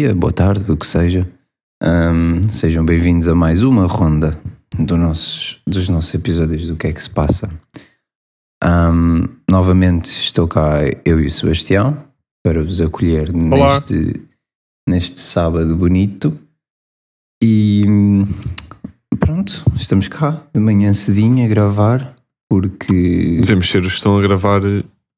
Dia, boa tarde, o que seja. Ahm, sejam bem-vindos a mais uma ronda do nossos, dos nossos episódios do que é que se passa. Ahm, novamente estou cá eu e o Sebastião para vos acolher Olá. neste, neste sábado bonito. E pronto, estamos cá de manhã cedinho a gravar porque Devemos ser os que estão a gravar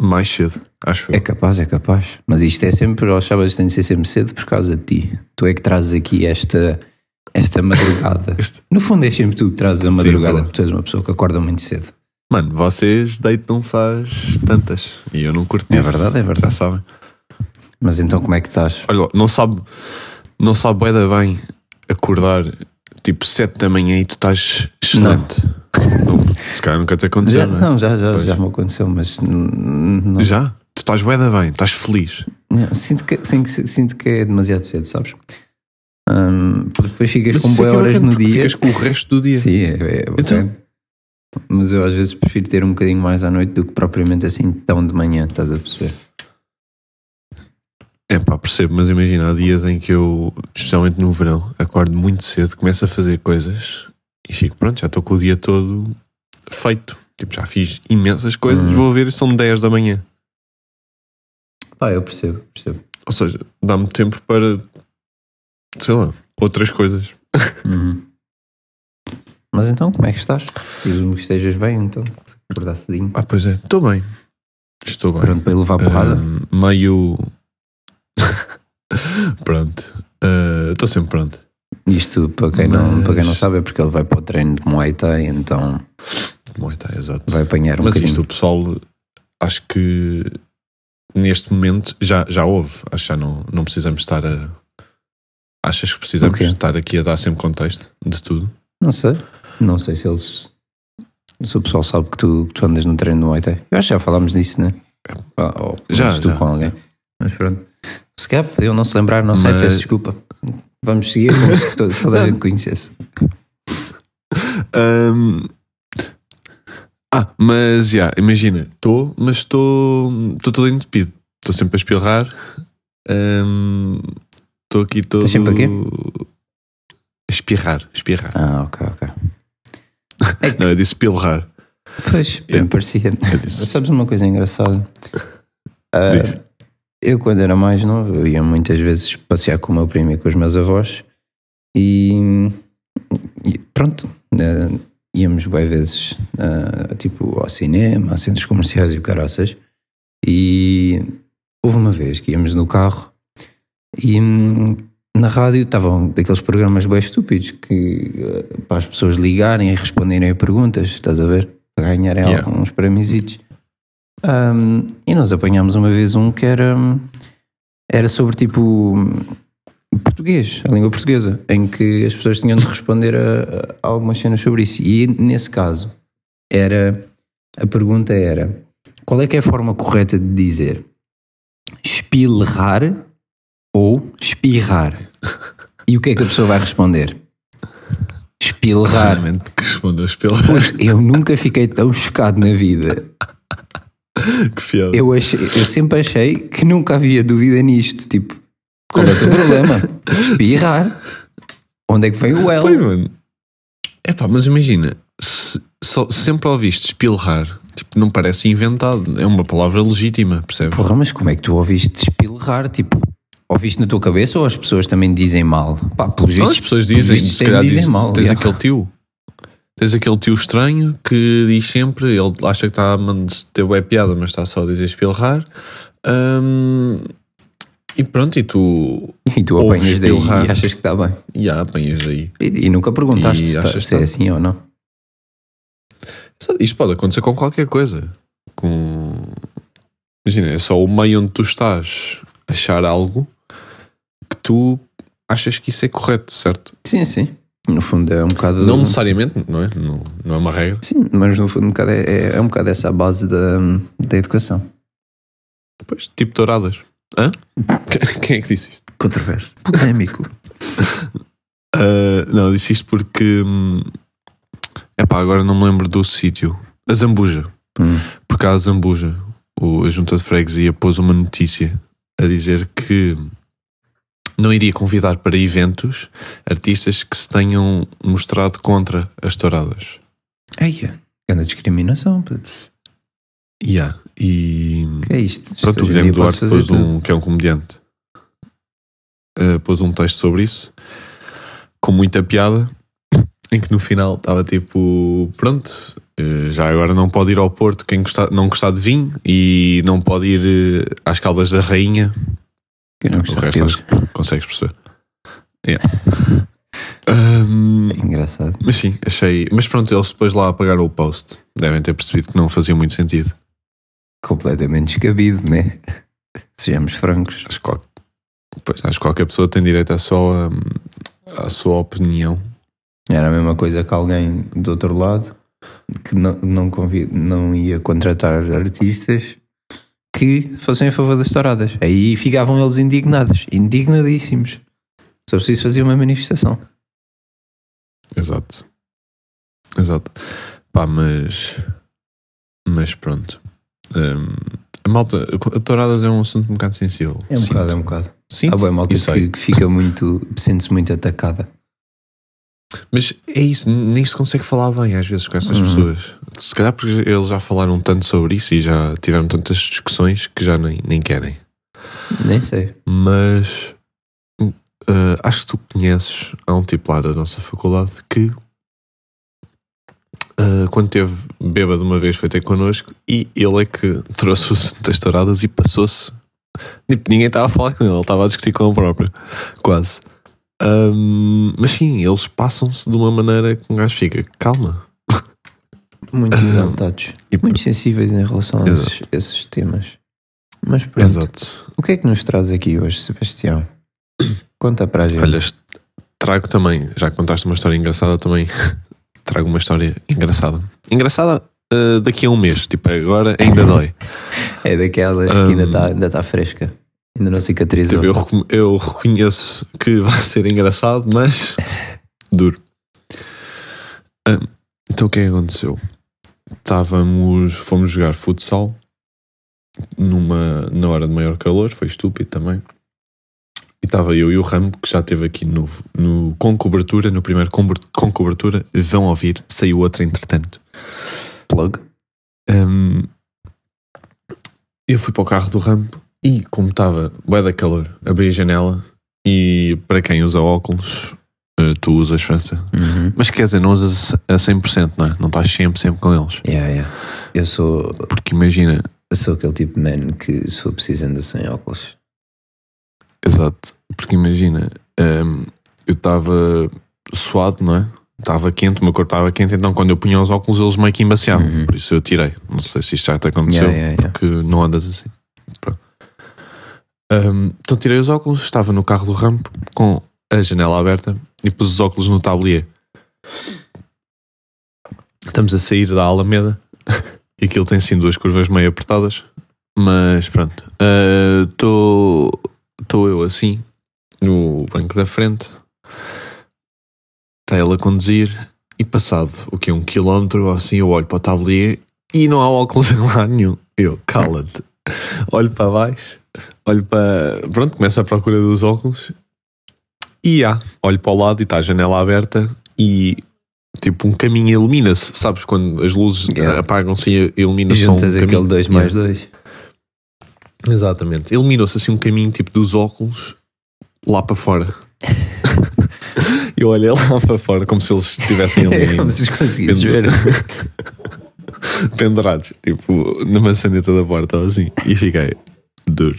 mais cedo, acho eu. É capaz, é capaz. Mas isto é sempre, aos sábados tem de ser sempre cedo por causa de ti. Tu é que trazes aqui esta, esta madrugada. Este- No fundo é sempre tu que trazes a Sim, madrugada, porque tu és uma pessoa que acorda muito cedo. Mano, vocês deitam-se às tantas e eu não curto É isso. verdade, é verdade. Já sabem. Mas então como é que estás? Olha, não sabe, não sabe bem acordar tipo 7 da manhã e tu estás excelente. Não, se calhar nunca te aconteceu, Já, não é? não, já, já, Pois. já me aconteceu, mas não, Já? Tu estás bué da bem, estás feliz. não, sinto, que, que- sinto que é demasiado cedo, sabes? Porque depois ficas Mas com é boas é horas no dia. Ficas com o resto do dia. Sim, é, é Então? bacana. Mas eu às vezes prefiro ter um bocadinho mais à noite do que propriamente assim tão de manhã, estás a perceber? É pá, percebo, mas imagina, há dias em que eu, especialmente no verão, acordo muito cedo, começo a fazer coisas e fico, pronto, já estou com o dia todo feito. Tipo, já fiz imensas coisas, Hum. vou ver e são 10 da manhã. Pá, eu percebo, percebo. Ou seja, dá-me tempo para, sei lá, outras coisas. Uhum. Mas então, como é que estás? Diz-me que estejas bem, então, se acordar cedinho. Ah, pois é, estou bem. Estou bem. Pronto para ir levar porrada. Ahm, meio. pronto. Ah, Estou sempre pronto. Isto, para quem, não, mas- para quem não sabe, é porque ele vai para o treino de Muay Thai, então Muay Thai, exato. vai apanhar um Mas bocadinho. isto, o pessoal, acho que neste momento já, já houve. Acho que já não, não precisamos estar a. Achas que precisamos O quê? estar aqui a dar sempre contexto de tudo? Não sei. Não sei se eles. Se o pessoal sabe que tu, que tu andas no treino do Muay Thai. Eu acho que já falámos disso, né? Ou pelo Já, menos tu já. com alguém. Mas pronto. Se calhar podiam não se lembrar, não sei, Mas- peço desculpa. Vamos seguir como se to- se toda a gente conhecesse. Ahm, Ah, mas já, imagina, estou, mas estou todo entupido. Estou sempre a espirrar. Estou aqui todo. Estás sempre a quê? A espirrar, espirrar. Ah, ok, ok. Não, eu disse pilrar. Pois, bem Yeah. parecia. Eu. Sabes uma coisa engraçada? Diz. Eu, quando era mais novo, eu ia muitas vezes passear com o meu primo e com os meus avós e, e pronto, ah, íamos bem vezes ah, tipo ao cinema, a centros comerciais e o caraças. E houve uma vez que íamos no carro e hum, na rádio estavam daqueles programas bem estúpidos que ah, para as pessoas ligarem e responderem a perguntas, estás a ver? Para ganharem Yeah. alguns prémios. Um, e nós apanhámos uma vez um que era, era sobre tipo português, a língua portuguesa, em que as pessoas tinham de responder a, a algumas cenas sobre isso. E nesse caso, era a pergunta era qual é que é a forma correta de dizer espilrar ou espirrar? E o que é que a pessoa vai responder? Espilrar. Raramente que respondeu espirrar. Pois, eu nunca fiquei tão chocado na vida. que fiado. Eu, achei, eu sempre achei que nunca havia dúvida nisto. Tipo, qual é o teu problema? Espirrar. Onde é que vem o L? Pois, mano. É pá, mas imagina, se, só, sempre ouviste espilrar, tipo, não parece inventado, é uma palavra legítima, percebes? Porra, mas como é que tu ouviste espilrar? Tipo, ouviste na tua cabeça ou as pessoas também dizem mal? Pá, pelos vistos, as pessoas dizem, se calhar dizem dizem, mal. tens já. aquele tio, tens aquele tio estranho que diz sempre, ele acha que está a ter web piada, mas está só a dizer espilrar. Hum, e pronto, e tu E tu apanhas daí e achas que está bem. já apanhas aí. E, e nunca perguntaste E se, está- achas se é que assim ou não. Isto pode acontecer com qualquer coisa. Com... Imagina, é só o meio onde tu estás achar algo que tu achas que isso é correto, certo? Sim, sim. No fundo é um bocado. Não necessariamente, não é? Não, não é uma regra. Sim, mas no fundo um bocado é, é, é um bocado essa a base da, da educação. Depois, tipo touradas. Hã? Quem é que disse isto? Controverso. Polémico. Ah, não, eu disse isto porque. É pá, agora não me lembro do sítio. A Zambuja. Hum. Porque a Zambuja, o- a junta de freguesia, pôs uma notícia a dizer que não iria convidar para eventos artistas que se tenham mostrado contra as touradas. Eia, grande discriminação. puto. Yeah. E que é isto? pronto, o Guilherme Duarte pôs um, que é um comediante, eh, pôs um texto sobre isso, com muita piada, em que no final estava tipo, pronto, eh, já agora não pode ir ao Porto quem gostar, não gostar de vinho e não pode ir eh, às Caldas da Rainha. Que não o resto acho que consegues perceber. Yeah. Ahm, Engraçado. mas sim, achei. Mas pronto, eles depois lá apagaram o post. Devem ter percebido que não fazia muito sentido. Completamente descabido, né? Sejamos francos. Acho que, qual- pois, acho que qualquer pessoa tem direito à sua, à sua opinião. Era a mesma coisa que alguém do outro lado que não, não, convi- não ia contratar artistas que fossem a favor das touradas. Aí ficavam eles indignados, indignadíssimos. Só preciso fazer uma manifestação. Exato. Exato. Pá, mas. Mas pronto. Hum, a malta. A touradas é um assunto um bocado sensível. É um Sinto. bocado, é um bocado. Sinto Há boa malta e sei. que, que fica muito, sente-se muito atacada. Mas é isso, nem se consegue falar bem às vezes com essas Uhum. pessoas. Se calhar porque eles já falaram tanto sobre isso e já tiveram tantas discussões que já nem, nem querem. Nem sei. Mas eh, acho que tu conheces, há um tipo lá da nossa faculdade que eh, quando teve bêbado uma vez foi ter connosco e ele é que trouxe o assunto das touradas e passou-se. Tipo, ninguém estava a falar com ele, ele estava a discutir com ele próprio. Quase. Ahm, mas sim, eles passam-se de uma maneira que um gajo fica, calma. Muito exaltados. E Muito sensíveis em relação a esses, esses temas. Mas pronto. Exato. O que é que nos traz aqui hoje, Sebastião? Conta para a gente. Olha, trago também, já contaste uma história engraçada, também trago uma história engraçada. Engraçada eh, daqui a um mês, tipo, agora ainda dói. É daquelas que ainda está ainda tá fresca. Ainda não cicatrizou. Tipo, eu, eu reconheço que vai ser engraçado, mas duro. Ah, então o que é que aconteceu? Estávamos, fomos jogar futsal numa, na hora de maior calor, foi estúpido também. E estava eu e o Rambo, que já esteve aqui no, no, com cobertura, no primeiro com, com cobertura, vão ouvir, saiu outro entretanto. Plug. Hum, eu fui para o carro do rampo e, como estava bué da calor, abri a janela e, para quem usa óculos, eh, tu usas França. Uhum. Mas quer dizer, não usas a 100%, não é? Não estás sempre, sempre com eles. Yeah, yeah. Eu sou, Porque imagina, eu sou aquele tipo de man que se for preciso anda sem óculos. exato, porque imagina, hum, eu estava suado, não é? Estava quente, o meu corpo estava quente, então quando eu punha os óculos eles meio que embaciavam. Uhum. Por isso eu tirei. Não sei se isto já te aconteceu. Yeah. porque não andas assim. Pronto. Ahm, então tirei os óculos, estava no carro do rampo com a janela aberta e pus os óculos no tablier. Estamos a sair da Alameda e aquilo tem sim duas curvas meio apertadas, mas pronto. Estou eu assim no banco da frente, está ele a conduzir e passado o que um quilómetro ou assim eu olho para o tablier e não há óculos em lá nenhum. Eu, cala-te. Olho para baixo, olho para. Pronto, começo a procura dos óculos e há. Olho para o lado e está a janela aberta e tipo um caminho ilumina-se. Sabes quando as luzes Yeah. apagam-se e ilumina-se um juntas aquele caminho? 2 Yeah. mais 2. Exatamente. Iluminou-se assim um caminho tipo dos óculos lá para fora. Eu olhei lá para fora como se eles estivessem ali. É como se os conseguisses ver. pendurados, tipo, na maçaneta da porta assim. E fiquei duro.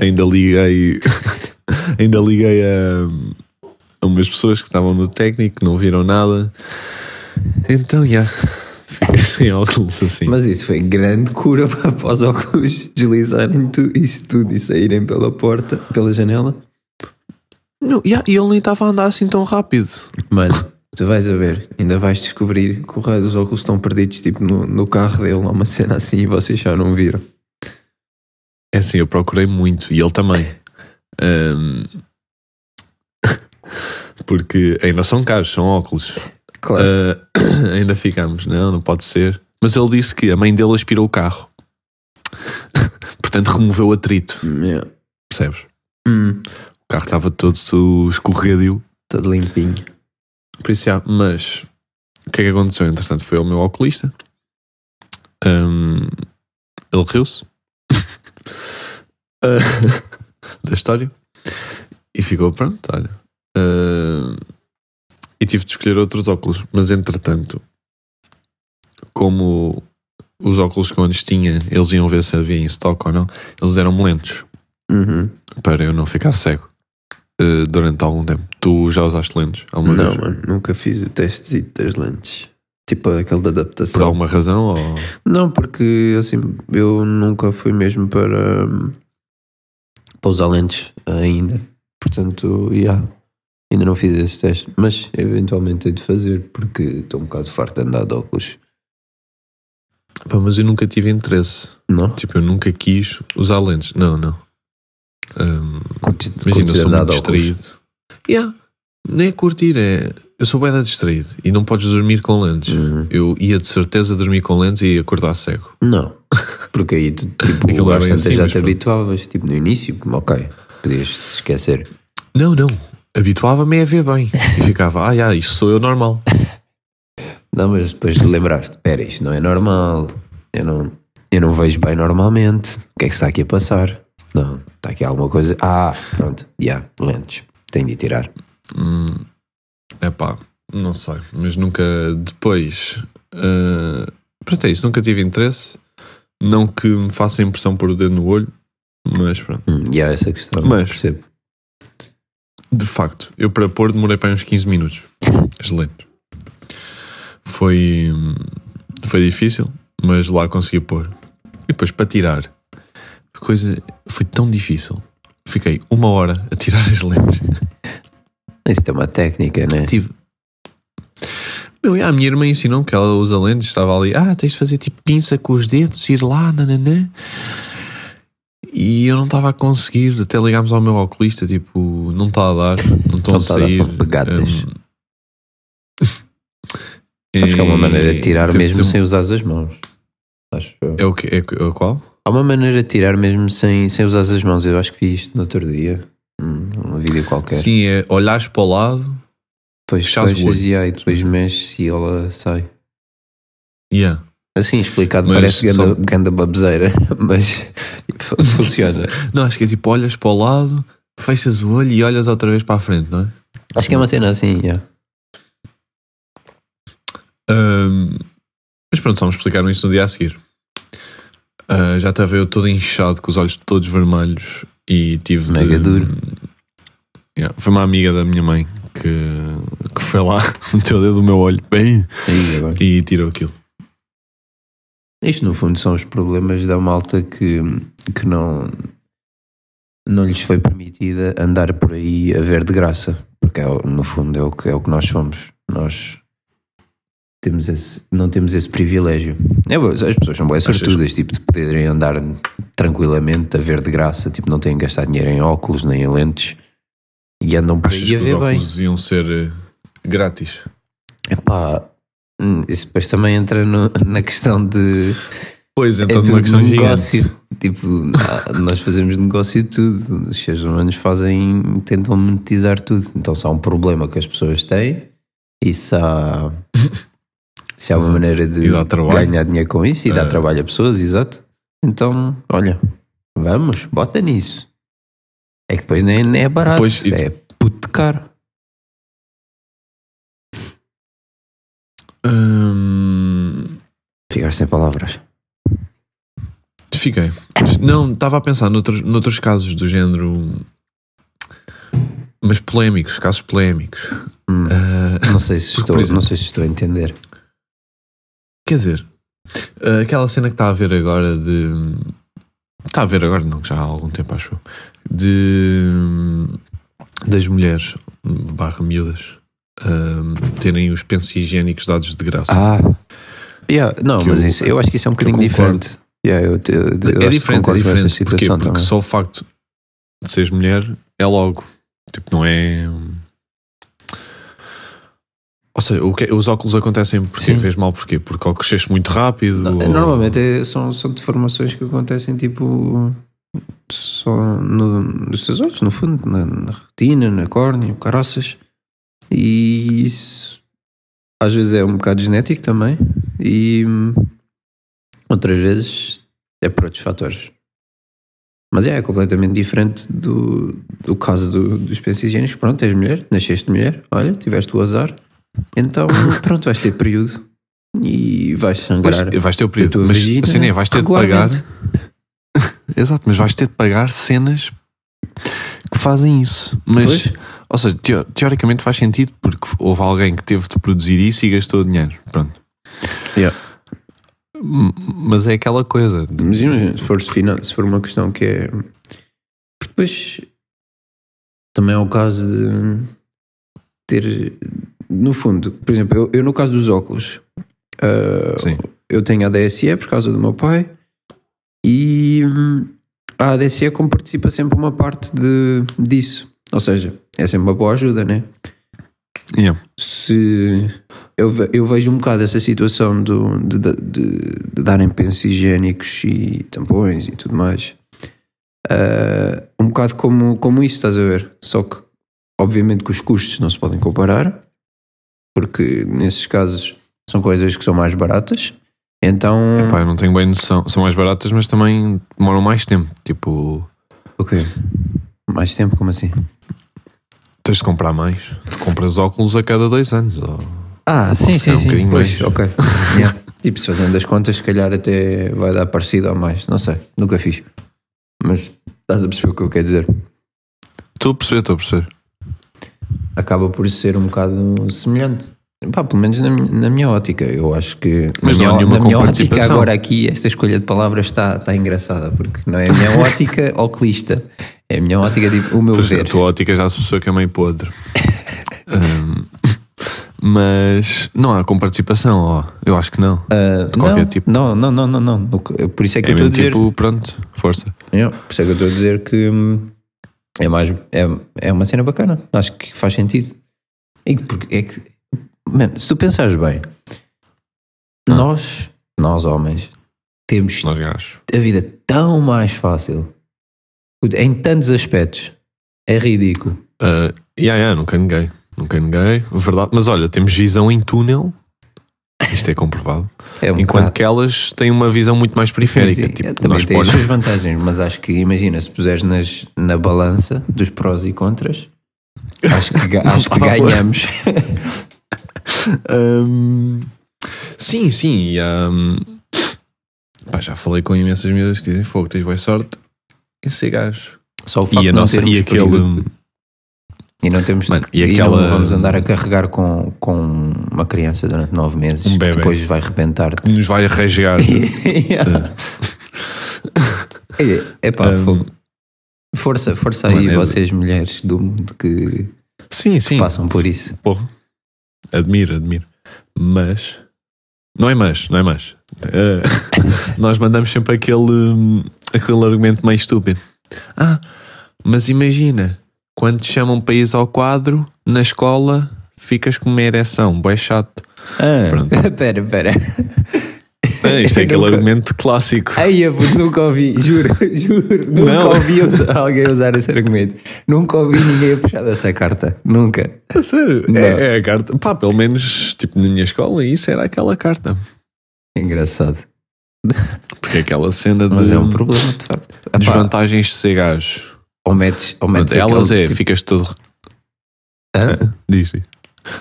ainda liguei. ainda liguei a, a umas pessoas que estavam no técnico, não viram nada. Então, já. Fiquei sem óculos assim. Mas isso foi grande cura para os óculos deslizarem tu, isso tudo e saírem pela porta, pela janela. Não, yeah, e ele nem estava a andar assim tão rápido. Mano, tu vais a ver, ainda vais descobrir que o raio dos óculos estão perdidos, tipo no, no carro dele, há uma cena assim e vocês já não viram. É assim, eu procurei muito e ele também. Ahm, porque ainda são caros, são óculos. Claro. Ah, ainda ficamos, não, não pode ser. Mas ele disse que a mãe dele aspirou o carro. Portanto, removeu o atrito, Yeah. percebes? Hum, O carro estava todo escorregadio. todo limpinho. Por isso, já, mas o que é que aconteceu? Entretanto, foi ao meu oculista. Hum, ele riu-se Ah, da história e ficou pronto. Olha, Ah, e tive de escolher outros óculos, mas entretanto, como os óculos que eu antes tinha, eles iam ver se havia em estoque ou não, eles eram lentes Uhum. para eu não ficar cego ah, durante algum tempo. Tu já usaste lentes alguma Não, vez? mano, nunca fiz o teste das lentes. Tipo aquele de Por adaptação. alguma razão? Ou... Não, porque assim, eu nunca fui mesmo para, hum, para usar lentes ainda. Portanto, yeah, ainda não fiz esse teste. Mas eventualmente hei de fazer, porque estou um bocado farto de andar de óculos. Pá, mas eu nunca tive interesse. Não? Tipo, eu nunca quis usar lentes. Não, não. Curtes, imagina, eu curtes sou andar muito distraído. Yeah. Nem é curtir, é. Eu sou bem distraído e não podes dormir com lentes. Uhum. Eu ia de certeza dormir com lentes e acordar cego. Não, porque aí tu, tipo, é tantas assim, já te pronto. habituavas. Tipo, no início, ok, podias esquecer. Não, não. Habituava-me a ver bem. E ficava, ah, já, isto sou eu normal. Não, mas depois lembraste, espera, isto não é normal. Eu não, eu não vejo bem normalmente. O que é que está aqui a passar? Não, está aqui alguma coisa. Ah, pronto, já, lentes. Tenho de tirar. É pá, não sei. Mas nunca. Depois. ah, pronto, é isso. Nunca tive interesse. Não que me faça impressão pôr o dedo no olho. Mas pronto. Hum, e há essa questão, Mas- percebo. De facto, eu para pôr demorei para uns 15 minutos. As lentes. Foi, foi difícil, mas lá consegui pôr. E depois para tirar, coisa foi tão difícil. Fiquei uma hora a tirar as lentes. Isso tem uma técnica, né? Tive. Meu, e a minha irmã ensinou que ela usa lentes, estava ali, ah, tens de fazer tipo pinça com os dedos, ir lá, nananã. E eu não estava a conseguir, até ligámos ao meu oculista, tipo, não está a dar, não estão a sair. para pegadas. hum. Sabes que há uma maneira de tirar mesmo sem usar as mãos. Acho. É o que? É, é o qual? Há uma maneira de tirar mesmo sem, sem usar as mãos. Eu acho que vi isto no outro dia. Um vídeo qualquer. Sim, é olhares para o lado. depois fechas e aí depois mexes e ela sai. Yeah. Assim explicado Mas parece ganda, só- ganda baboseira, mas fu- funciona. Não, acho que é tipo, olhas para o lado, fechas o olho e olhas outra vez para a frente, não é? Acho que é uma cena assim, yeah. Ahm, mas pronto, vamos explicar isso no dia a seguir. Ah, já estava eu todo inchado, com os olhos todos vermelhos e tive Mega de- duro. Yeah, Foi uma amiga da minha mãe que, que foi lá, meteu o dedo no meu olho bem Aí, agora. e tirou aquilo. Isto no fundo são os problemas da malta que, que não, não lhes foi permitida andar por aí a ver de graça. Porque é, no fundo é o, que, é o que nós somos. Nós temos esse, não temos esse privilégio. É, as pessoas são boas Achas- sortudas, tipo, de poderem andar tranquilamente a ver de graça, tipo, não têm que gastar dinheiro em óculos nem em lentes e andam por Achas aí a os ver bem. óculos iam ser eh, grátis? Epá, hum, isso depois também entra no- na questão de Pois, é então tudo numa questão negócio. gigante. Tipo, ah, nós fazemos negócio de tudo. Os seres humanos fazem, tentam monetizar tudo. Então, se há um problema que as pessoas têm e se há, se há uma Exato. maneira de E ganhar dinheiro com isso e dar Ah. trabalho a pessoas, exato. Então, olha, vamos, bota nisso. É que depois nem, nem é barato, Pois, e- é puto de caro. Hum, Ficar sem palavras. Fiquei. Não, estava a pensar noutros, noutros casos do género. Mas polémicos, casos polémicos. Hum, Ah, não, sei se estou, exemplo- não sei se estou a entender. quer dizer, ah, aquela cena que está a ver agora de. Está a ver agora, não, já há algum tempo acho eu. De. Das mulheres, barra miúdas, ah, terem os pensos higiênicos dados de graça. Ah, yeah, não, Que mas eu- isso, eu acho que isso é um bocadinho diferente. Yeah, eu, eu, é diferente, é diferente. Porquê? situação Porque também. só o facto de seres mulher é logo. Tipo, não é. Ou seja, o que, os óculos acontecem porque Sim. vês mal porquê? Porque ou cresceste muito rápido. ou- Normalmente é- são, são deformações que acontecem tipo só no, nos teus olhos, no fundo, na, na retina, na córnea, caroças. E isso às vezes é um bocado genético também, e outras vezes é por outros fatores. Mas é, é completamente diferente do, do caso do- dos pensos higiênicos. Pronto, és mulher, nasceste mulher, olha, tiveste o azar, então pronto, vais ter período e vais sangrar. Vais, vais ter o período. Mas vagina assim, vais ter de pagar. Exato, mas vais ter de pagar cenas que fazem isso. Mas, Pois. ou seja, teo- teoricamente faz sentido porque houve alguém que teve de produzir isso e gastou dinheiro. Pronto. Yeah. Mas é aquela coisa. Mas imagina, se for, se for uma questão que é. Depois também é o caso de ter. No fundo, por exemplo, eu, eu no caso dos óculos, Sim. eu tenho a DSE por causa do meu pai e hum, a ADSE como participa sempre uma parte de, disso. Ou seja, é sempre uma boa ajuda, né? Yeah. se eu, ve- eu vejo um bocado essa situação do, de, de, de- darem pensos higiênicos e tampões e tudo mais ah, um bocado como, como isso, estás a ver? Só que obviamente que os custos não se podem comparar porque nesses casos são coisas que são mais baratas então Epá, eu não tenho bem noção. São mais baratas, mas também demoram mais tempo. Tipo, o quê? Mais tempo, como assim? tens de comprar mais. Compras óculos a cada dois anos. ou- Ah, sim, sim, sim. Pois, mais. ok. Yeah. Tipo, se fazendo as contas, se calhar até vai dar parecido ou mais. Não sei, nunca fiz. Mas estás a perceber o que eu quero dizer. Estou a perceber, estou a perceber. Acaba por ser um bocado semelhante. Pá, pelo menos na, minha- na minha ótica. Eu acho que. Mas na não minha, na minha ótica, agora aqui, esta escolha de palavras está, está engraçada. Porque não é a minha ótica oclista. É a minha ótica, tipo, o meu Pois ver. a tua ótica já se percebeu que é meio podre. Hum, mas não há com participação, ó. eu acho que não. Ah, de qualquer não, tipo. Não, não, não, não, não. Por isso é que é eu estou a dizer. tipo, pronto, força. Yeah, por isso é que eu estou a dizer que hum, é mais é, é uma cena bacana. Acho que faz sentido. E porque é que, mano, se tu pensares bem, Ah. nós, nós homens, temos Nós a vida tão mais fácil em tantos aspectos. É ridículo. Uh, yeah, yeah, nunca neguei. Nunca neguei, verdade. Mas olha, temos visão em túnel. Isto é comprovado. É um Enquanto bocado- que elas têm uma visão muito mais periférica. Sim, sim. Tipo, também nós tem as pode- suas vantagens, mas acho que imagina, se puseres nas, na balança dos prós e contras, acho que, acho que ganhamos. Hum, sim, sim. hum, pá, já falei com imensas miúdas que dizem fogo, tens boa sorte em ser gajo. Só o facto E a nossa, e aquele. E não temos Mano, de, e e aquela- não vamos andar a carregar com, com uma criança durante nove meses Um que depois vai arrebentar. que nos vai arranjar. é pá, Um. Força, força aí, mano, é- vocês mulheres do mundo que sim, sim. passam por isso. Porra. Admiro, admiro. Mas. Não é mas, não é mas. Eh, nós mandamos sempre aquele, hum, aquele argumento meio estúpido. Ah, mas imagina, quando te chamam para ir ao quadro, na escola, ficas com uma ereção, bué chato. Ah, Pronto. pera, pera. É, isto é aquele nunca- argumento clássico. Ai, eu nunca ouvi, juro, juro, nunca Não. ouvi alguém usar esse argumento. Nunca ouvi ninguém a puxar dessa carta. Nunca. A sério? É, é a carta. Pá, pelo menos, tipo, na minha escola, isso era aquela carta. Engraçado. Porque é aquela cena de Mas é um problema, de facto. Desvantagens de ser gajo. Ou metes, ou metes Pronto, elas é, tipo- ficas todo. Hã? Diz, diz.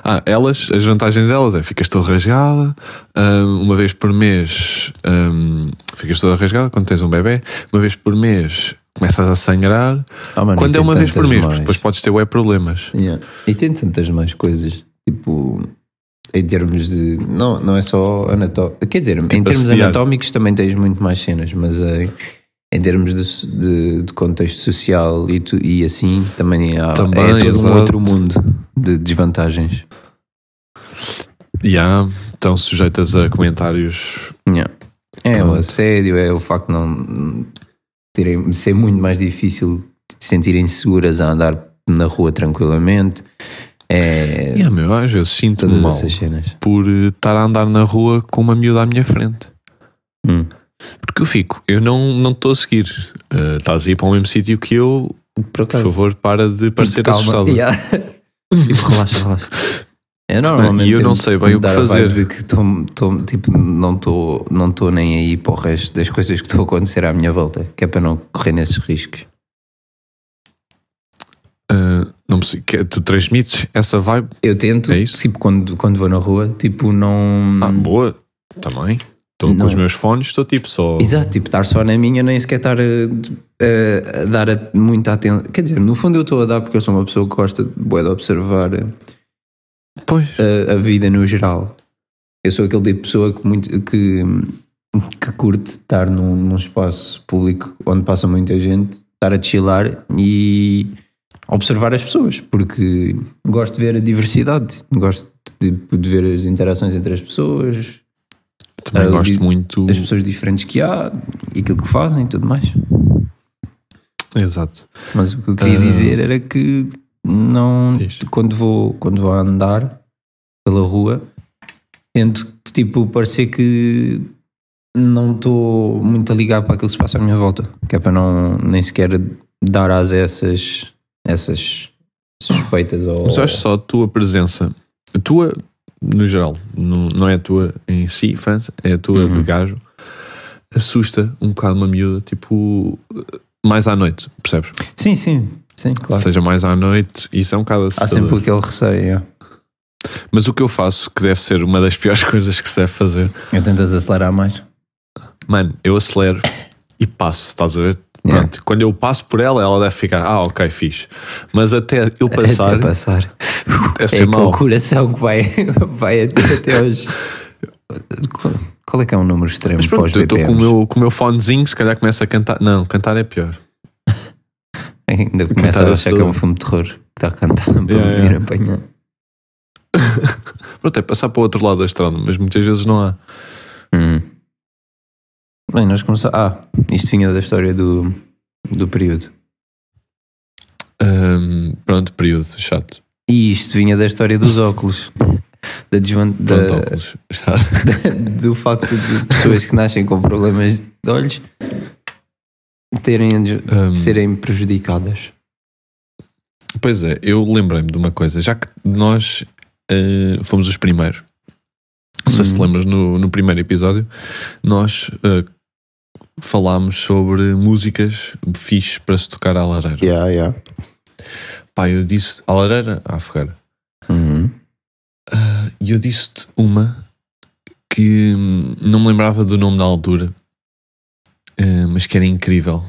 Ah, elas, as vantagens delas é ficas todo rasgada, hum, uma vez por mês hum, ficas toda rasgada quando tens um bebê, uma vez por mês começas a sangrar. Ah, mano, quando é uma vez por mês, mais. depois podes ter web problemas. Yeah. E tem tantas mais coisas, tipo, em termos de. Não, não é só anatómico. Quer dizer, em termos anatómicos também tens muito mais cenas, mas em, em termos de, de- de contexto social e, tu- e assim, também há Também, é todo um exato. outro mundo de desvantagens. E há, estão sujeitas a comentários. Yeah. É o assédio, é o facto de não terem, de ser muito mais difícil de se sentirem seguras a andar na rua tranquilamente. É. Yeah, meu, às vezes sinto-me mal por eh, estar a andar na rua com uma miúda à minha frente. Hum. Porque eu fico, eu não não estou a seguir. Eh, estás a ir para o mesmo sítio que eu, Por por favor, para de parecer Tipo, calma. assustado. Yeah. tipo, relaxa, relaxa. Eu normalmente. E eu não sei bem o que fazer. De que tô, tô, tipo, não estou não tô nem aí para o resto das coisas que estão a acontecer à minha volta, que é para não correr nesses riscos. Eh, não me que- tu transmites essa vibe? Eu tento, É isso? tipo, quando, quando vou na rua, tipo, não. Ah, boa, também. Estou com os meus fones, estou tipo só. Exato, tipo, estar só na minha, nem sequer estar a, a- a dar a- muita atenção. Quer dizer, no fundo eu estou a dar porque eu sou uma pessoa que gosta de, de observar a, Pois. a vida no geral. Eu sou aquele tipo de pessoa que, muito, que, que curte estar num, num espaço público onde passa muita gente, estar a chilar e observar as pessoas, porque gosto de ver a diversidade, gosto de, de ver as interações entre as pessoas, Também Ah, gosto muito. as pessoas diferentes que há e aquilo que fazem e tudo mais. Exato. Mas o que eu queria Ah. dizer era que não Diz. quando vou quando vou andar pela rua tento tipo parecer que não estou muito a ligar para aquilo que se passa à minha volta, que é para não nem sequer dar a essas essas suspeitas ou Mas acho só a tua presença, a tua, no geral, não, não é a tua em si, França, é a tua Uhum. de gajo, assusta um bocado uma miúda, tipo, mais à noite, percebes? Sim, sim, sim, claro. Seja mais à noite, isso é um bocado Há assustador. sempre aquele receio. é. Mas o que eu faço, que deve ser uma das piores coisas que se deve fazer, Eu tentas acelerar mais. mano, eu acelero e passo, estás a ver? Yeah. Pronto, quando eu passo por ela, ela deve ficar, ah, ok, fixe. Mas até eu passar, Até passar. É aquele mau. coração que vai, vai até, até aos. Qual- é que é um número extremo Mas pronto, eu estou com o meu, com o meu fonezinho, se calhar começa a cantar. Não, cantar é pior. Ainda começa a achar que é um filme de terror que está a cantar para Yeah, me yeah. apanhar. Pronto, é passar para o outro lado da estrada, mas muitas vezes não há. Hum. Bem, nós começamos. Ah, isto vinha da história do, do período. Ahm, pronto, período chato. E isto vinha da história dos óculos. Da desvan- da- óculos. do facto de pessoas que nascem com problemas de olhos terem Ahm, serem prejudicadas. pois é, eu lembrei-me de uma coisa, já que nós ah, fomos os primeiros. Não sei se Hum. lembras, no, no primeiro episódio, nós ah, falámos sobre músicas fixes para se tocar à lareira. Yeah, yeah. Pá, eu disse à lareira, à fogueira. Uhum. Ah, E eu disse-te uma que não me lembrava do nome na altura, ah, mas que era incrível.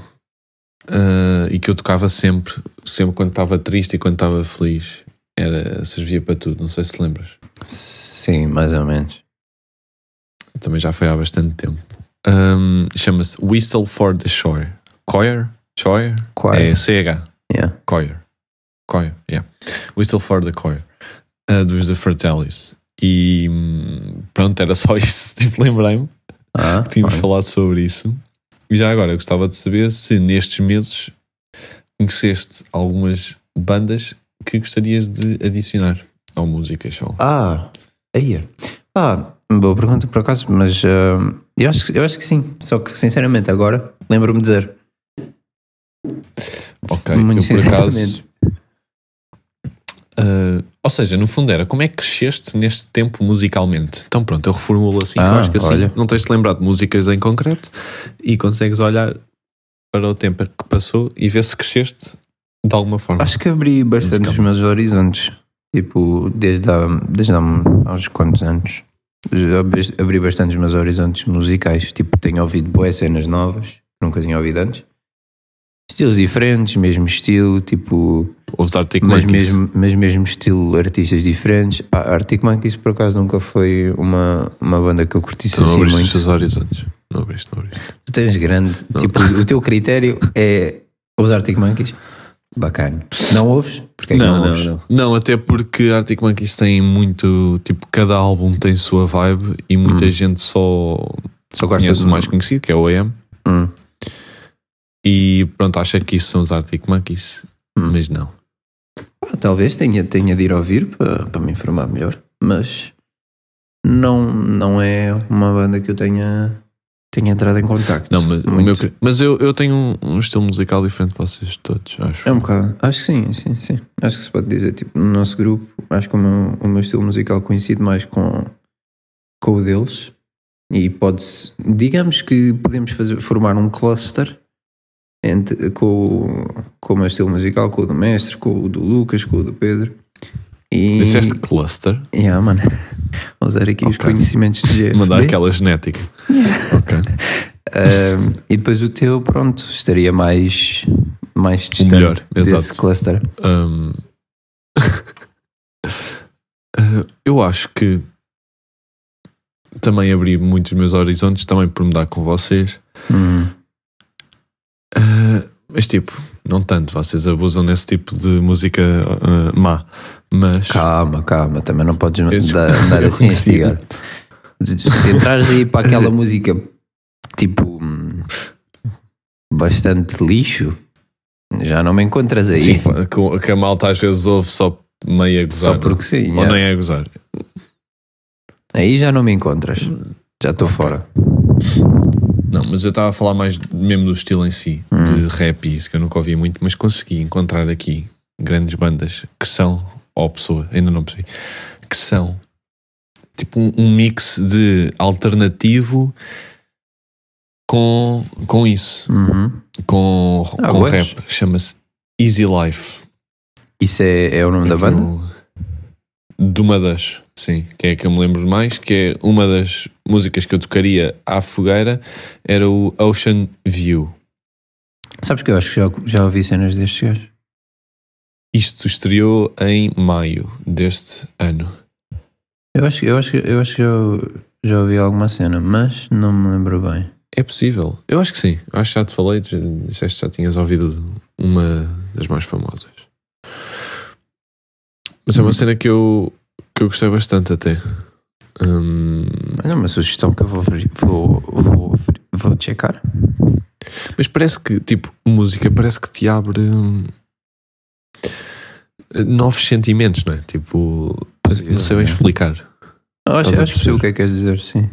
Ah, e que eu tocava sempre, sempre quando estava triste e quando estava feliz. Era, servia para tudo, não sei se te lembras. Sim, mais ou menos. Também já foi há bastante tempo. Ahm, Chama-se Whistle for the Shore. Choir? Choir? Choir. É CH. Yeah. Choir. Choir, yeah. Whistle for the Choir. ah, dos The Fratellis. E hum, pronto, era só isso. Tipo, lembrei-me Ah, que tínhamos falado sobre isso. E já agora eu gostava de saber se nestes meses conheceste algumas bandas que gostarias de adicionar ao Música Show. Ah, aí. Ah, boa pergunta por acaso, mas ah, eu, acho, que- eu acho que sim. Só que sinceramente agora lembro-me de dizer. ok, Muito eu por acaso. ah, ou seja, no fundo era como é que cresceste neste tempo musicalmente? Então pronto, eu reformulo assim, eu Ah, acho que assim olha. não tens de lembrar de músicas em concreto e consegues olhar para o tempo que passou e ver se cresceste de alguma forma. Acho que abri bastante os meus horizontes. Tipo, desde há, desde há uns quantos anos. Abri- bastante os meus horizontes musicais. Tipo, tenho ouvido boas cenas novas, nunca tinha ouvido antes. Estilos diferentes, mesmo estilo, tipo, Ouves Arctic mas Monkeys? mesmo, mas mesmo estilo, artistas diferentes. Ah, Arctic Monkeys, por acaso, nunca foi uma, uma banda que eu curtisse não assim os muito. teus horizontes. Não abriste, não abriste. Tu tens grande, tipo, o teu critério é os Arctic Monkeys? Bacana. Não ouves? Porque é que não, ouves? Não, até porque Arctic Monkeys tem muito. Tipo, cada álbum tem sua vibe e muita gente só, Só gosta conhece de o mais conhecido, que é o AM. Hum. E pronto, acha que isso são os Arctic Monkeys, Hum. mas não. talvez tenha, tenha de ir ouvir para, para me informar melhor, mas não, não é uma banda que eu tenha, tenha entrado em contacto. Não, mas, meu mas eu, eu tenho um, um estilo musical diferente de vocês todos, acho. É um bocado, acho que sim, sim, sim. Acho que se pode dizer, tipo, no nosso grupo, acho que o meu, o meu estilo musical coincide mais com, com o deles. E pode-se, digamos que podemos fazer, formar um cluster entre, com, com o meu estilo musical, com o do mestre, com o do Lucas, com o do Pedro. E, Disseste cluster, yeah, mano, vou usar aqui os Ok. conhecimentos de GFB. mandar aquela genética. ok. Um, e depois o teu, pronto, estaria mais, mais distante melhor, desse exato. cluster. Eh, eu acho que também abri muitos meus horizontes, também por mudar com vocês. Hum. Eh, mas tipo, não tanto, vocês abusam desse tipo de música eh, má. Mas Calma, calma, também não podes dar, andar eu assim a instigar. Se entrares aí para aquela música tipo bastante lixo, já não me encontras aí. sim, que, a malta às vezes ouve só meio a gozar. Só porque sim. Ou yeah. nem é a gozar. Aí já não me encontras. Já estou Ok. fora. Não, mas eu estava a falar mais mesmo do estilo em si, Hum. de rap e isso que eu nunca ouvi muito, mas consegui encontrar aqui grandes bandas que são, ou pessoa, ainda não percebi, que são tipo um, um mix de alternativo com, com isso, Uhum. com, Ah, com rap. Chama-se Easy Life. Isso é, é o nome da Aquilo- banda? De uma das, sim, que é a que eu me lembro mais, que é uma das músicas que eu tocaria à fogueira era o Ocean View. Sabes que eu acho que já, já ouvi cenas destes gajos. Isto estreou em maio deste ano. Eu acho, eu acho, que- eu acho que já, já ouvi alguma cena, mas não me lembro bem. É possível? Eu acho que sim. Eu acho que já te falei, já- disseste que já tinhas ouvido uma das mais famosas. Mas é uma cena que eu, que eu gostei bastante até. Hum, Olha, uma sugestão que eu vou, vou, vou, vou checar. mas parece que, tipo, música parece que te abre hum, novos sentimentos, não é? Tipo, não sei bem é. explicar. Acho, acho que perceber? o que é que queres dizer, sim.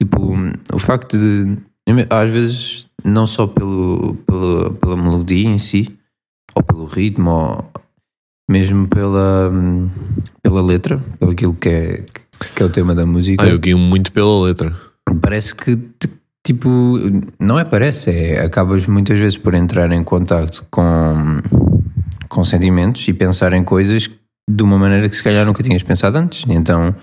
Tipo, o facto de. Às vezes, não só pelo, pelo, pela melodia em si, ou pelo ritmo, ou mesmo pela, hum, pela letra, pelo aquilo que é, que é o tema da música. Ah, eu guio muito pela letra. Parece que, tipo, não é parece, é acabas muitas vezes por entrar em contacto com, com sentimentos e pensar em coisas de uma maneira que se calhar nunca tinhas pensado antes. Então,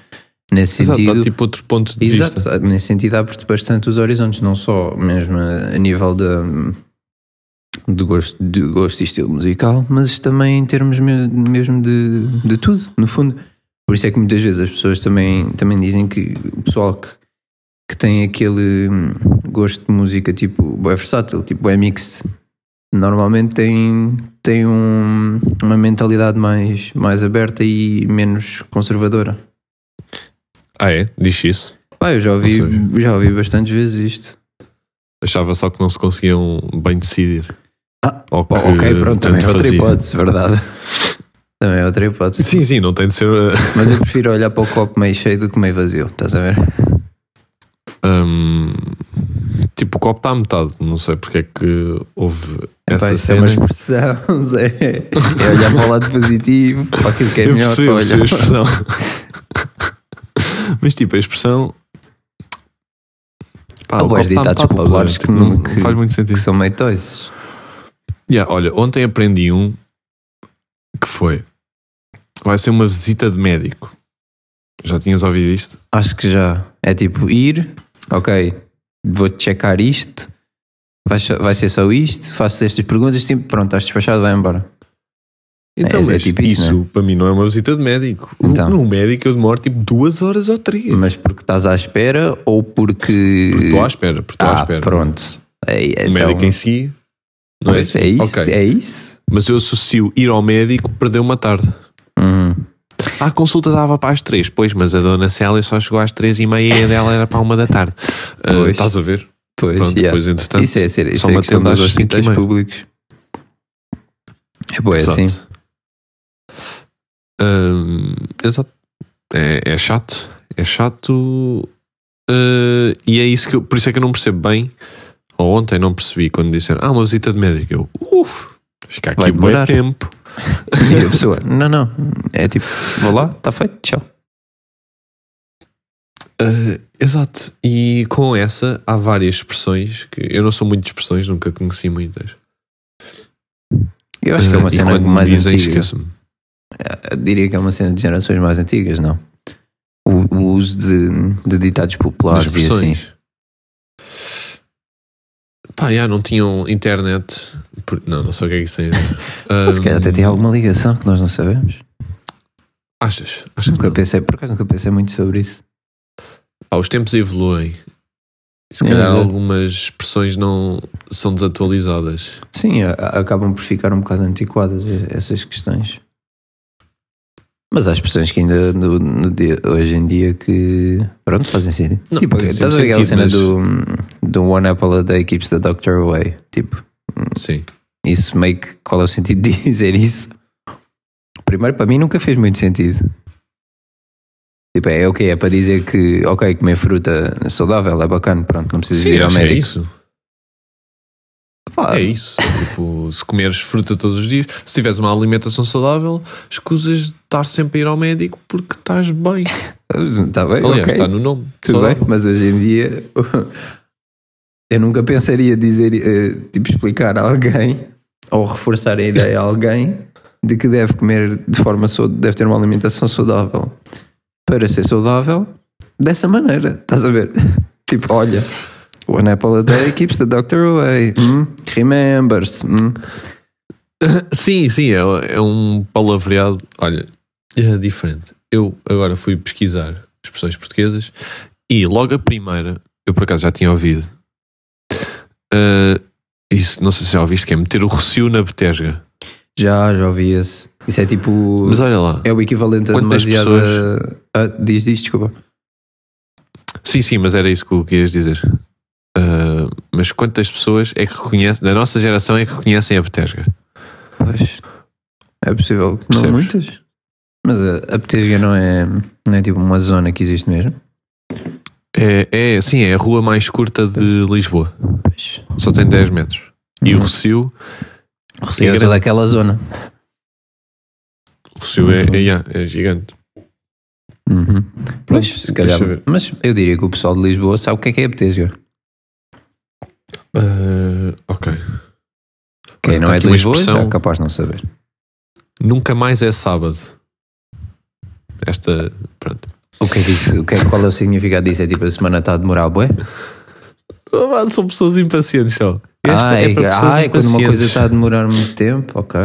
nesse Exato, sentido. dá tipo outro ponto de Exato, vista. nesse sentido abre-te bastante os horizontes, não só mesmo a, a nível de, de, gosto, de gosto e estilo musical, mas também em termos me- mesmo de, de tudo, no fundo. Por isso é que muitas vezes as pessoas também, também dizem que o pessoal que, que tem aquele hum, gosto de música tipo é versátil, tipo é mixed, normalmente tem, tem um- uma mentalidade mais, mais aberta e menos conservadora. Ah, é? Diz isso. Pá, eu já ouvi, já ouvi bastantes vezes isto. Achava só que não se conseguiam bem decidir. Ah, que ok, pronto, também é outra fazia. hipótese, verdade. Também é outra hipótese. Sim, sim, não tem de ser. uh, Mas eu prefiro olhar para o copo meio cheio do que meio vazio, estás a ver? hum, tipo, o copo está à metade. Não sei porque é que houve Epá, essa isso é uma cena. expressão, Zé. É olhar para o lado positivo, para aquilo que é eu melhor percebi, para percebi a olhar. expressão. Mas tipo, a expressão. Pá, Há à ditados populares que ver? Tipo, não que- faz muito sentido. Que são meio toices. Yeah, olha, ontem aprendi um que foi. Vai ser uma visita de médico. Já tinhas ouvido isto? Acho que já. É tipo ir, ok, vou-te checar isto, vai, vai ser só isto, faço estas perguntas, tipo, pronto, estás despachado, vai embora. Então, É- é mas tipo isso, isso, para mim não é uma visita de médico. Então. No médico eu demoro tipo duas horas ou três. Mas porque estás à espera ou porque. Porque estou à espera, porque estou à ah, espera. pronto. É, O então, médico em si. Não é, é, assim? isso, Ok. é isso. Mas eu associo ir ao médico perder uma tarde. Uhum. A consulta dava para as três, pois, mas a dona Célia só chegou às três e meia e a dela era para uma da tarde. Pois. estás a ver? Pois, Pronto, yeah. depois entretanto. isso é, ser, isso só é me a questão dos hospitais públicos. É boa, é Exato. assim. Hum, exato. É, é chato. É chato. eh, e é isso que eu, por isso é que eu não percebo bem. Ou ontem não percebi quando disseram, ah, uma visita de médico. Eu, uff, fica aqui um tempo. E a pessoa, não, não. É tipo, vou lá, está feito, tchau. Eh, exato. E com essa há várias expressões que eu não sou muito de expressões, nunca conheci muitas. Eu acho que é uma e cena mais dizem, antiga. esqueço-me. Eu diria que é uma cena de gerações mais antigas, não? O, o uso de, de ditados populares e assim. Pá, já não tinham internet. Não, não sei o que é que isso tem. Mas Se calhar até tem alguma ligação que nós não sabemos. Achas? Acho que Nunca pensei, por acaso nunca pensei muito sobre isso. Pá, os tempos evoluem. Se É, calhar algumas expressões não são desatualizadas. Sim, a- acabam por ficar um bocado antiquadas e- essas questões. Mas há expressões que ainda no, no dia- hoje em dia que pronto, fazem sentido. Não, tipo, estás a ver aquela cena do, do One Apple a Day keeps the doctor away. Tipo, Sim. isso meio que qual é o sentido de dizer isso? Primeiro, para mim nunca fez muito sentido. Tipo, é o que é para dizer que, ok, comer fruta saudável é bacana, pronto, não precisas Sim, ir ao é médico. isso. Pá, É isso. tipo, se comeres fruta todos os dias, se tiveres uma alimentação saudável, escusas de estar sempre a ir ao médico porque estás bem. Está bem, Aliás, ok. está no nome. Tudo saudável. bem, mas hoje em dia eu nunca pensaria dizer, eh, tipo, explicar a alguém ou reforçar a ideia a alguém de que deve comer de forma deve ter uma alimentação saudável para ser saudável dessa maneira. Estás a ver? tipo, olha, one apple a day keeps the doctor away. Hum, remembers. Hum. Sim, sim, é, é um palavreado. Olha, é diferente. Eu agora fui pesquisar expressões portuguesas e logo a primeira, eu por acaso já tinha ouvido. Ah, isso, não sei se já ouviste, que é meter o recio na betesga. Já, já ouvi esse. Isso é tipo. Mas olha lá, é o equivalente a quantas demasiada. Ah, diz, diz, desculpa. sim, sim, mas era isso que eu querias dizer. Ah, mas quantas pessoas é que reconhecem, da nossa geração, é que reconhecem a betesga? Pois. É possível. Não Percebes? muitas. Mas a, a Betesga não é, não é tipo uma zona que existe mesmo? É, é, sim, é a rua mais curta de Lisboa. Pois. Só tem 10 metros. E o Uhum. recio, Recio é grande. toda aquela zona. o recio é, é, é gigante. Uhum. Pois, Pronto, se calhar. Mas eu diria que o pessoal de Lisboa sabe o que é que é a Betesga. Ah, ok. Quem não Tá é de Lisboa já expressão. é capaz de não saber. Nunca mais é sábado. Esta. Pronto. O que é que isso? O que é, qual é o significado disso? É tipo a semana está a demorar, bué? Ah, São pessoas impacientes só. Esta ah, é, para pessoas ah, é quando uma impacientes. coisa está a demorar muito tempo, ok.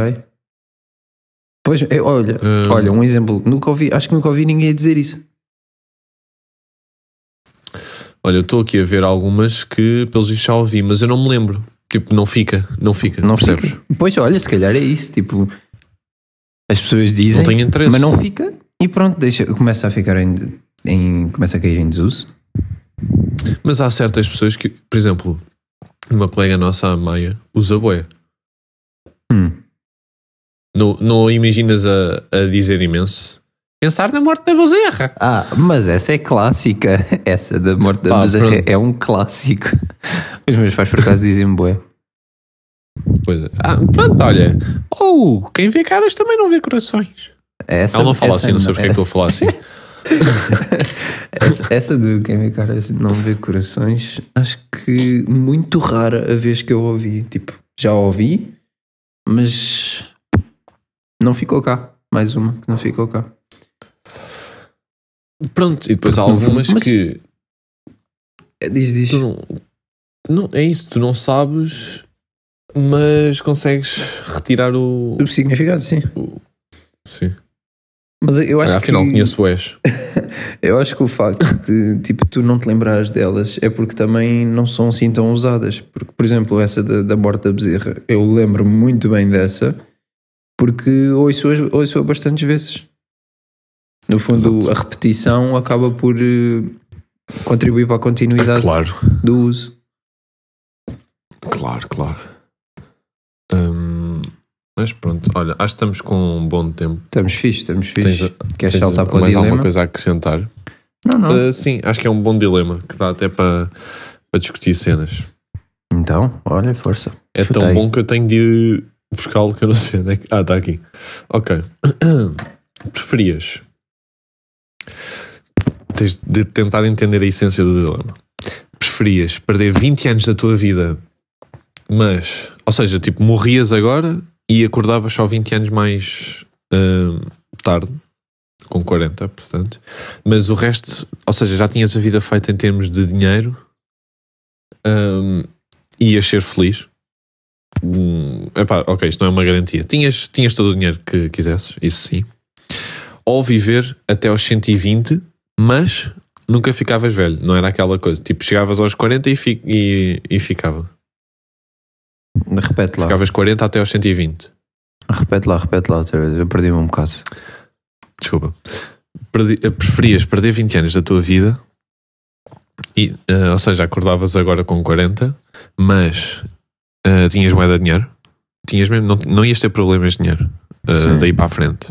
Pois, é, olha, Hum. olha, um exemplo. Nunca ouvi, acho que nunca ouvi ninguém dizer isso. Olha, eu estou aqui a ver algumas que pelos vistos já ouvi, mas eu não me lembro. Tipo, não fica, não fica. Não percebes? fica. Pois olha, se calhar é isso. Tipo, as pessoas dizem, Não tenho interesse. mas não fica e pronto, deixa, começa a ficar em, em- começa a cair em desuso. Mas há certas pessoas que, por exemplo, uma colega nossa, a Maia, usa boé. Hum. Não, não imaginas a, a dizer imenso? Pensar na morte da bezerra. Ah, mas essa é clássica. Essa da morte da Pá, bezerra pronto. é um clássico. Os meus pais por acaso dizem bué. Pois é. Ah, pronto, olha. Ou quem vê caras também não vê corações. Essa, Ela não fala assim, não sei porque é que estou a falar assim. Essa, essa de quem vê caras não vê corações, acho que muito rara a vez que eu ouvi. Tipo, já ouvi, mas não ficou cá. Mais uma que não ficou cá. Pronto, e depois há algumas mas- que É, Diz, diz. não, não. É isso, tu não sabes, mas consegues retirar o. O significado, sim. Sim. Mas eu acho afinal, que conheço o Ash. eu acho que o facto de tipo tu não te lembrares delas é porque também não são assim tão usadas. Porque, por exemplo, essa da, da morte da bezerra, eu lembro muito bem dessa porque ouço, ouço bastantes vezes. No fundo, Exato. a repetição acaba por eh, contribuir para a continuidade Claro, do uso. claro, claro. Hum, Mas pronto, olha, acho que estamos com um bom tempo. Estamos fixe, estamos fixe. Tens- Queres Tens saltar para o mais alguma dilema? coisa a acrescentar? Não, não. Uh, sim, acho que é um bom dilema que dá até para, para discutir cenas. Então, olha, força. É Chutei. tão bom que eu tenho de ir buscá-lo que eu não sei onde é que. Ah, está aqui. Ok. Preferias. Tens de tentar entender a essência do dilema. Preferias perder 20 anos da tua vida, mas. Ou seja, tipo, morrias agora e acordavas só 20 anos mais hum, tarde, com 40, portanto. Mas o resto, ou seja, já tinhas a vida feita em termos de dinheiro, hum, ias ser feliz. Hum, epá, ok, isto não é uma garantia. Tinhas, tinhas todo o dinheiro que quisesses, isso sim. Ou viver até aos 120, mas nunca ficavas velho. Não era aquela coisa. Tipo, chegavas aos 40 e, fi- e, e ficava. Repete lá. Ficavas 40 até aos 120. Repete lá, repete lá outra vez. Eu perdi-me um bocado. Desculpa. Perdi- eh, preferias perder 20 anos da tua vida, e, eh, ou seja, acordavas agora com 40, mas eh, tinhas moeda de dinheiro, tinhas mesmo, não, não ias ter problemas de dinheiro Sim. daí para a frente.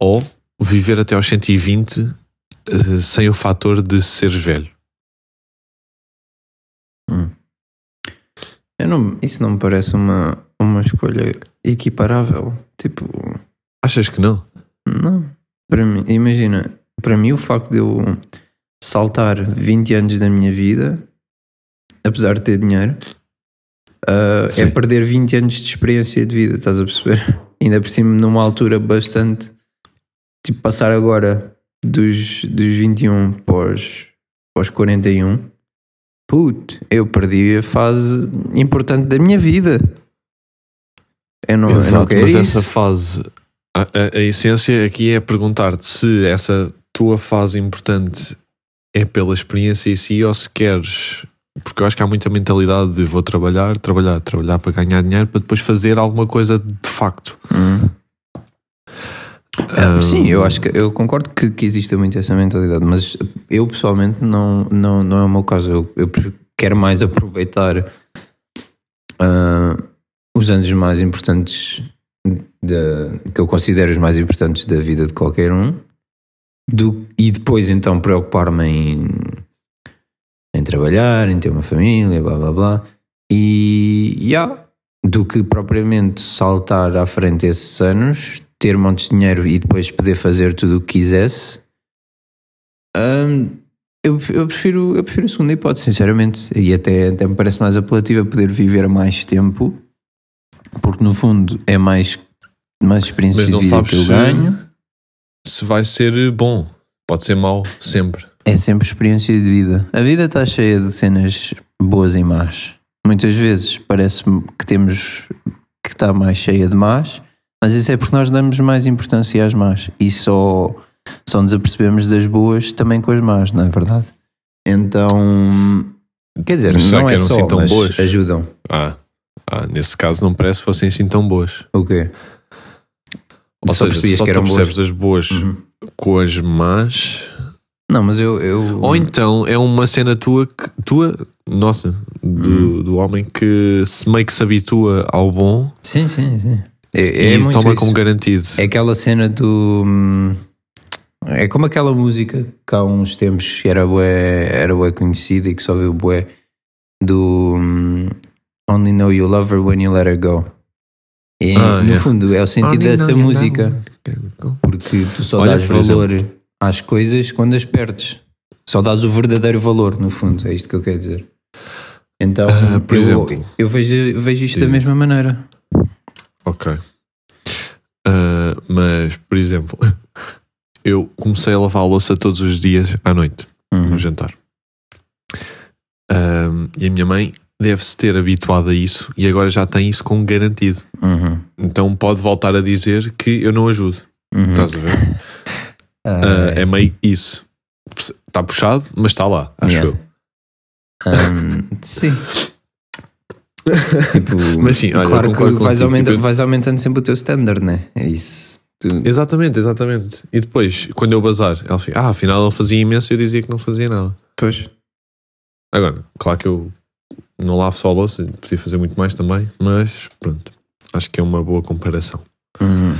Ou viver até aos 120 eh, sem o fator de seres velho. Hum. Eu não, isso não me parece uma, uma escolha equiparável. Tipo, Achas que não? não. Para mim, imagina, para mim o facto de eu saltar 20 anos da minha vida, apesar de ter dinheiro, ah, é perder 20 anos de experiência de vida, estás a perceber? Ainda por cima numa altura bastante tipo passar agora dos, dos 21 para os, para os 41 Puto, eu perdi a fase importante da minha vida. Eu não, eu não quero mas isso. essa fase, a, a- a essência aqui é perguntar-te se essa tua fase importante é pela experiência em si ou se queres. Porque eu acho que há muita mentalidade de vou trabalhar, trabalhar, trabalhar para ganhar dinheiro para depois fazer alguma coisa de facto. Hum. Ah, Sim, eu acho que eu concordo que, que existe muito essa mentalidade, mas eu pessoalmente não, não, não é o meu caso. Eu, eu quero mais aproveitar ah, os anos mais importantes da- que eu considero os mais importantes da vida de qualquer um do, e depois então preocupar-me em, em trabalhar, em ter uma família, blá blá blá. E yeah, do que propriamente saltar à frente esses anos, ter montes de dinheiro e depois poder fazer tudo o que quisesse. hum, eu, eu, prefiro, eu prefiro a segunda hipótese, sinceramente. E até, até me parece mais apelativa poder viver mais tempo, porque no fundo é mais, mais experiência Mas de vida sabes que eu se- ganho. Se vai ser bom, pode ser mau sempre. É sempre experiência de vida. A vida está cheia de cenas boas e más. Muitas vezes parece-me que temos que está mais cheia de más, mas isso é porque nós damos mais importância às más e só, só nos apercebemos das boas também com as más, não é verdade? Então, quer dizer, será não que é só, assim tão mas boas? ajudam. Ah, ah, nesse caso não parece que fossem assim tão boas. O quê? Ou Só seja, só que tu eram boas? percebes as boas Uhum. com as más. Não, mas eu... eu Ou então é uma cena tua, tua nossa, do, Hum. do homem que se meio que se habitua ao bom Sim, sim, sim. É, é e toma isso. como garantido. É aquela cena do. hum, É como aquela música que há uns tempos era bué, era bué conhecida e que só viu bué do hum, Only Know You Love Her When You Let Her Go. E, Ah, no yeah. fundo é o sentido Only dessa música, porque tu só Olha, dás valor às coisas quando as perdes. Só dás o verdadeiro valor, no fundo, é isto que eu quero dizer. Então, Ah, por eu, exemplo. eu vejo, vejo isto da mesma maneira. Ok. Ah, mas, por exemplo, eu comecei a lavar a louça todos os dias à noite, Uhum. no jantar. Ah, e a minha mãe deve-se ter habituado a isso e agora já tem isso como garantido. Uhum. Então pode voltar a dizer que eu não ajudo. Uhum. Estás a ver? Ah, é meio isso. Está puxado, mas está lá, acho Yeah. eu. Hum, sim. tipo, Mas sim, olha, claro que vais, contigo, aumenta- tipo, vais aumentando sempre o teu standard, né? É isso. Tu- Exatamente, exatamente. E depois, quando eu bazar, ela fica, ah, afinal ele fazia imenso e eu dizia que não fazia nada. Pois. Agora, claro que eu não lavo só a louça, podia fazer muito mais também, mas pronto. Acho que é uma boa comparação. Hum.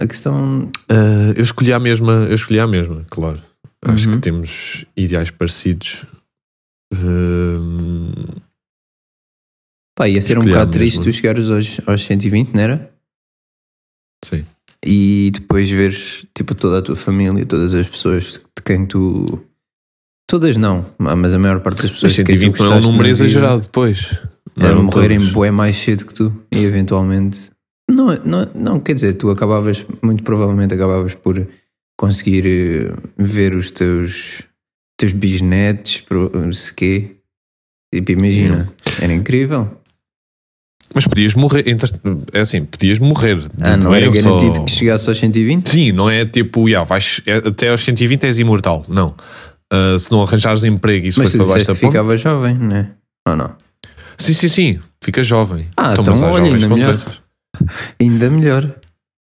A questão. Ah, eu escolhi a mesma, eu escolhi a mesma, claro. Acho Uhum. que temos ideais parecidos. Hum, Pá, ia ser um bocado triste tu chegares aos, aos 120, não era? sim. E depois veres tipo toda a tua família, todas as pessoas de quem tu. Todas não, mas a maior parte das pessoas Mas de quem tu 120 não é um número exagerado depois. Eram eram morrerem bué mais cedo que tu e eventualmente. Não, não, não, quer dizer, tu acabavas, muito provavelmente acabavas por conseguir eh, ver os teus, teus bisnetos, se quê. Tipo, imagina, era incrível. Mas podias morrer. entre- É assim, podias morrer. Ah, não, era é só- garantido que chegasse aos 120? Sim, não é tipo, yeah, vais, é- até aos 120 és imortal. Não. Ah, se não arranjares emprego e se Mas tu para baixo da ponte. ficava jovem, não é? Ou não? Sim, sim, sim. Fica jovem. Ah, então há olha, ainda melhor. Ainda melhor.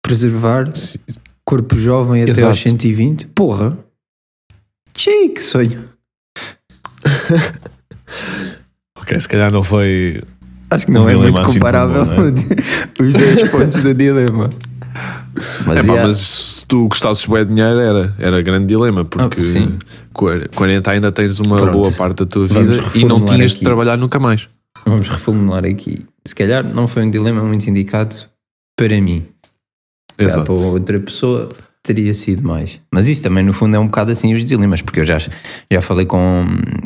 Preservar Sim, corpo jovem até Exato. aos 120? Porra! Tchê, que sonho! Ok, se calhar não foi. Acho que não Um é muito assim comparável comum, os 10 pontos do dilema. Mas, É pá, yeah. mas se tu gostasses bem de dinheiro, era, era grande dilema, porque Ah, sim. quar- 40 ainda tens uma Pronto. boa parte da tua vida e não tinhas de aqui. trabalhar nunca mais. vamos reformular aqui. Se calhar não foi um dilema muito indicado para mim. Exato. para outra pessoa teria sido mais. Mas isso também, no fundo, é um bocado assim os dilemas, porque eu já, já falei com,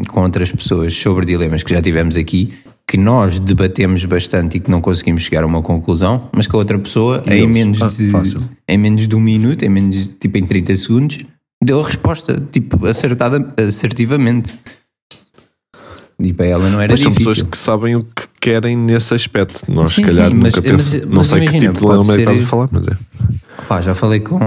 com outras pessoas sobre dilemas que já tivemos aqui, que nós debatemos bastante e que não conseguimos chegar a uma conclusão, mas que a outra pessoa, em menos, de, fácil. em menos de um minuto, em menos, tipo em 30 segundos, deu a resposta, tipo, acertada, assertivamente. E para ela não era Mas são difícil. pessoas que sabem o que querem nesse aspecto. Nós, Sim, se calhar, sim, nunca mas- penso- Não mas sei que imagina, tipo de dilema é que estás a falar, mas é. Pá, já falei com,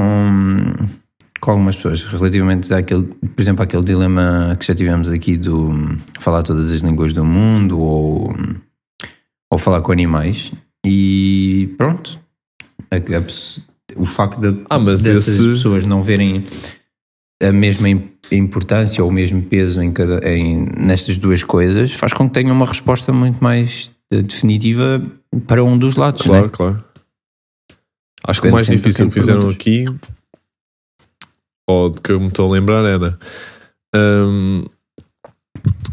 com algumas pessoas relativamente àquele, por exemplo, àquele dilema que já tivemos aqui do falar todas as línguas do mundo ou, ou falar com animais e pronto. A- a o facto de, Ah, dessas esse- pessoas não verem a mesma im- importância ou o mesmo peso em cada, em, nestas duas coisas faz com que tenham uma resposta muito mais eh, definitiva para um dos lados. Claro, né? claro. Acho que o mais difícil que fizeram perguntas. aqui, ou de que eu me estou a lembrar, era. hum,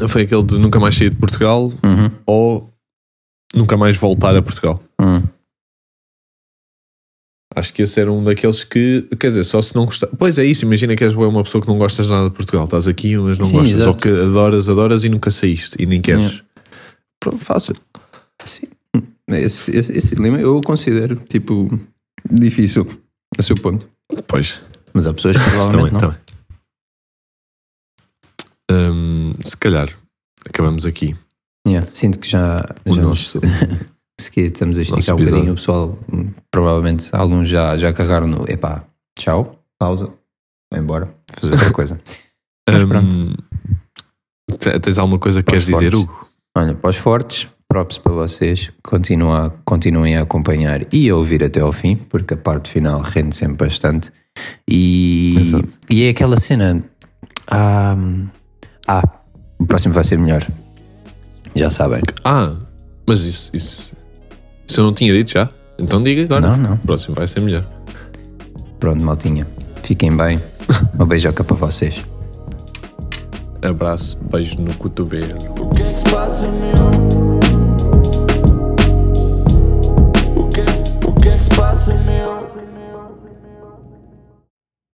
foi aquele de nunca mais sair de Portugal Uhum, ou nunca mais voltar a Portugal. uhum. Acho que esse era um daqueles que, quer dizer, só se não gostar. Pois é isso, imagina que és uma pessoa que não gostas nada de Portugal. Estás aqui, mas não Sim, gostas. Ou exato. que adoras, adoras e nunca saíste e nem queres. Pronto, fácil. Sim. Esse, esse, esse dilema eu considero tipo difícil a seu ponto. Pois. Mas há pessoas que provavelmente Também, não. também. Hum, se calhar, acabamos aqui. Yeah, Sinto que já, O já nosso- se que estamos a esticar um bocadinho. O pessoal, hum, provavelmente, alguns já, já carregaram no epá, tchau, pausa, vai embora, fazer outra coisa. Mas Hum, te- tens alguma coisa que queres os dizer, fortes. Hugo? Olha, para os fortes, props para vocês. Continua, continuem a acompanhar e a ouvir até ao fim, porque a parte final rende sempre bastante. E, Exato. e é aquela cena. Ah, ah, o próximo vai ser melhor. Já sabem. Ah, mas isso, isso, isso eu não tinha dito já. Então diga agora. Não, não. O próximo vai ser melhor. Pronto, maltinha. Fiquem bem. Uma beijoca para vocês. Abraço, beijo no cotovelo. O que é que se passa, meu?